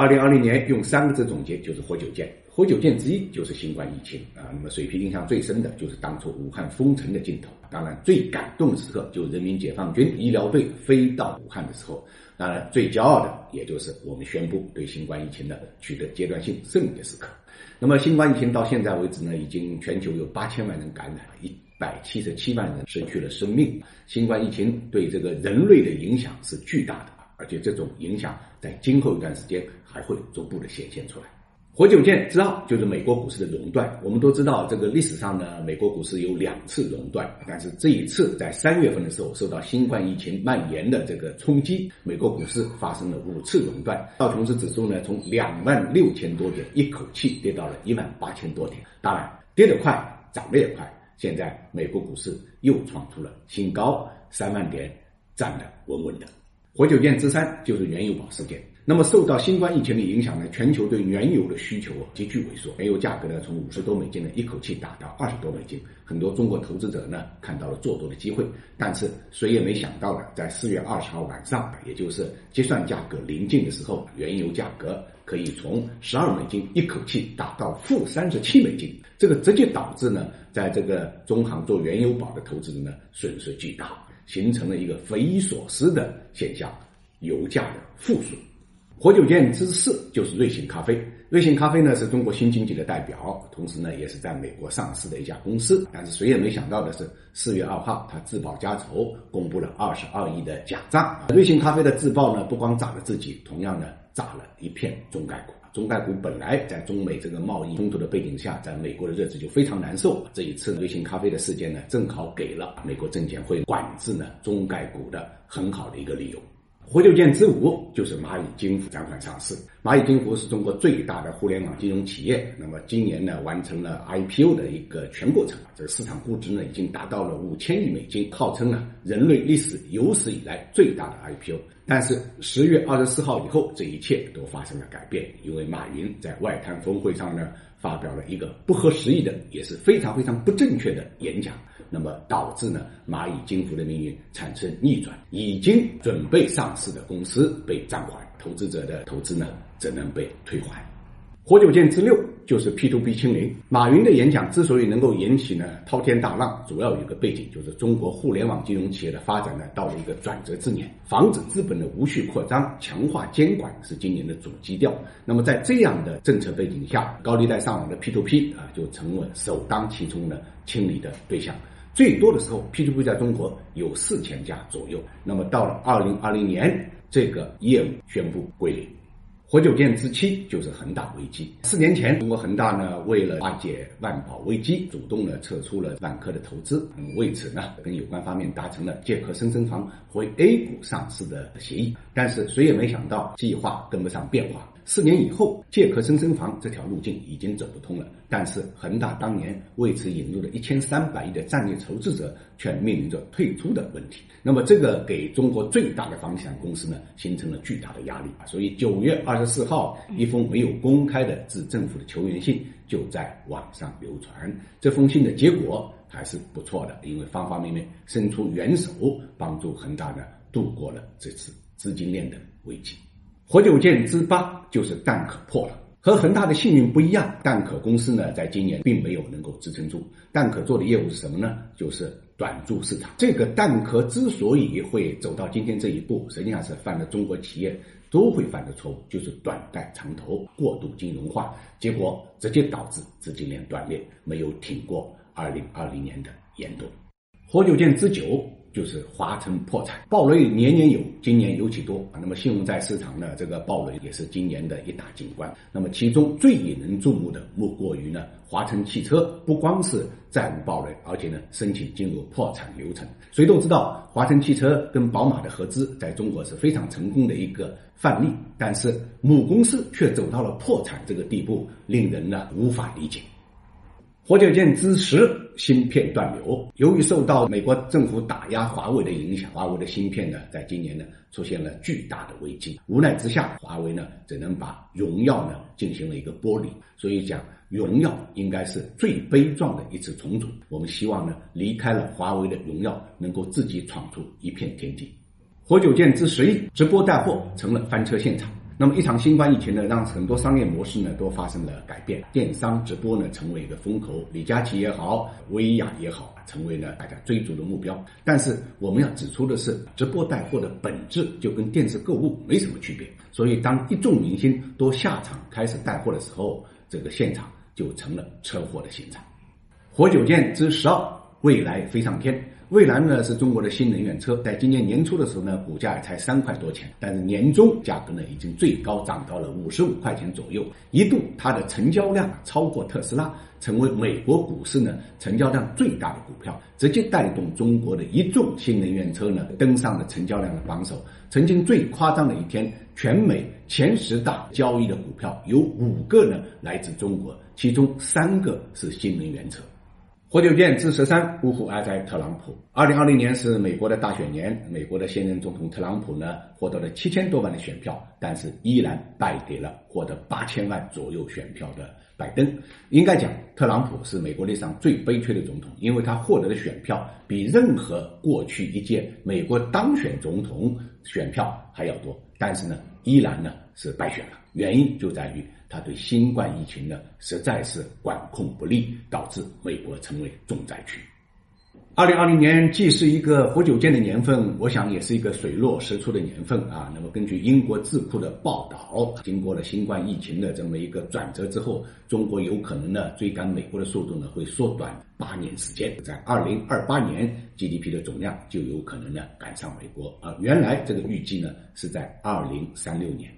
二零二零年用三个字总结就是活久见，活久见之一就是新冠疫情啊。那么水皮印象最深的就是当初武汉封城的镜头，当然最感动时刻就是人民解放军医疗队飞到武汉的时候，当然最骄傲的也就是我们宣布对新冠疫情的取得阶段性胜利的时刻。那么新冠疫情到现在为止呢，已经全球有八千万人感染，一百七十七万人失去了生命。新冠疫情对这个人类的影响是巨大的。而且这种影响在今后一段时间还会逐步的显现出来。活久见之二就是美国股市的熔断。我们都知道，这个历史上呢，美国股市有两次熔断，但是这一次在三月份的时候，受到新冠疫情蔓延的这个冲击，美国股市发生了五次熔断。道琼斯指数呢，从两万六千多点一口气跌到了一万八千多点。当然，跌得快，涨得也快。现在美国股市又创出了新高，三万点站得稳稳的。活久见之三就是原油宝事件。那么受到新冠疫情的影响呢，全球对原油的需求急剧萎缩，原油价格呢从五十多美金呢一口气打到二十多美金，很多中国投资者呢看到了做多的机会。但是谁也没想到呢，在四月二十号晚上，也就是结算价格临近的时候，原油价格可以从十二美金一口气打到负三十七美金，这个直接导致呢，在这个中行做原油宝的投资人呢损失巨大。形成了一个匪夷所思的现象，油价的负数。活久见之四就是瑞幸咖啡。瑞幸咖啡呢是中国新经济的代表，同时呢也是在美国上市的一家公司。但是谁也没想到的是，四月二号它自曝家丑，公布了二十二亿的假账。瑞幸咖啡的自曝呢，不光砸了自己，同样呢砸了一片中概股。中概股本来在中美这个贸易冲突的背景下，在美国的日子就非常难受。这一次瑞幸咖啡的事件呢，正好给了美国证监会管制呢中概股的很好的一个理由。活久见之五就是蚂蚁金服暂缓上市。蚂蚁金服是中国最大的互联网金融企业，那么今年呢完成了 IPO 的一个全过程，这个市场估值呢已经达到了五千亿美金，号称呢人类历史有史以来最大的 IPO。但是十月二十四号以后，这一切都发生了改变，因为马云在外滩峰会上呢发表了一个不合时宜的，也是非常非常不正确的演讲，那么导致呢蚂蚁金服的命运产生逆转，已经准备上市的公司被暂缓，投资者的投资呢只能被退还。活久见之六就是 P to B 清零。马云的演讲之所以能够引起呢滔天大浪，主要有一个背景，就是中国互联网金融企业的发展呢到了一个转折之年，防止资本的无序扩张，强化监管是今年的主基调。那么在这样的政策背景下，高利贷上网的 P to P 啊就成了首当其冲的清理的对象。最多的时候，P to P 在中国有四千家左右。那么到了二零二零年，这个业务宣布归零。活久见之七就是恒大危机。四年前，中国恒大呢，为了化解万宝危机，主动呢撤出了万科的投资。为此呢，跟有关方面达成了借壳深深房回 A 股上市的协议。但是谁也没想到，计划跟不上变化。四年以后，借壳深深房这条路径已经走不通了。但是恒大当年为此引入了一千三百亿的战略投资者，却面临着退出的问题。那么这个给中国最大的房地产公司呢，形成了巨大的压力啊。所以九月二十四号，一封没有公开的致政府的求援信就在网上流传。这封信的结果还是不错的，因为方方面面伸出援手，帮助恒大呢度过了这次资金链的危机。活久见之八就是蛋壳破了，和恒大的幸运不一样，蛋壳公司呢，在今年并没有能够支撑住。蛋壳做的业务是什么呢？就是短注市场。这个蛋壳之所以会走到今天这一步，实际上是犯了中国企业都会犯的错误，就是短贷长投、过度金融化，结果直接导致资金链断裂，没有挺过二零二零年的严冬。活久见之九。就是华晨破产，暴雷年年有，今年尤其多啊。那么信用债市场呢，这个暴雷也是今年的一大景观。那么其中最引人注目的，莫过于呢，华晨汽车不光是债务暴雷，而且呢，申请进入破产流程。谁都知道，华晨汽车跟宝马的合资在中国是非常成功的一个范例，但是母公司却走到了破产这个地步，令人呢无法理解。活久见之时，芯片断流。由于受到美国政府打压华为的影响，华为的芯片呢，在今年呢出现了巨大的危机。无奈之下，华为呢只能把荣耀呢进行了一个剥离。所以讲，荣耀应该是最悲壮的一次重组。我们希望呢，离开了华为的荣耀，能够自己闯出一片天地。活久见之随直播带货成了翻车现场。那么一场新冠疫情呢，让很多商业模式呢都发生了改变，电商直播呢成为一个风口，李佳琦也好，薇娅也好，成为了大家追逐的目标。但是我们要指出的是，直播带货的本质就跟电视购物没什么区别。所以当一众明星都下场开始带货的时候，这个现场就成了车祸的现场。活久见之十二，未来飞上天。蔚来呢是中国的新能源车，在今年年初的时候呢，股价才三块多钱，但是年终价格呢已经最高涨到了五十五块钱左右，一度它的成交量超过特斯拉，成为美国股市呢成交量最大的股票，直接带动中国的一众新能源车呢登上了成交量的榜首。曾经最夸张的一天，全美前十大交易的股票有五个呢来自中国，其中三个是新能源车。活久见之十三，呜呼哀哉特朗普。二零二零年是美国的大选年，美国的现任总统特朗普呢获得了七千多万的选票，但是依然败给了获得八千万左右选票的拜登。应该讲，特朗普是美国历史上最悲催的总统，因为他获得的选票比任何过去一届美国当选总统选票还要多，但是呢，依然呢是败选了。原因就在于。他对新冠疫情呢实在是管控不力，导致美国成为重灾区。二零二零年既是一个活久见的年份，我想也是一个水落石出的年份啊。那么根据英国智库的报道，经过了新冠疫情的这么一个转折之后，中国有可能呢追赶美国的速度呢会缩短八年时间，在二零二八年 GDP 的总量就有可能呢赶上美国啊。原来这个预计呢是在二零三六年。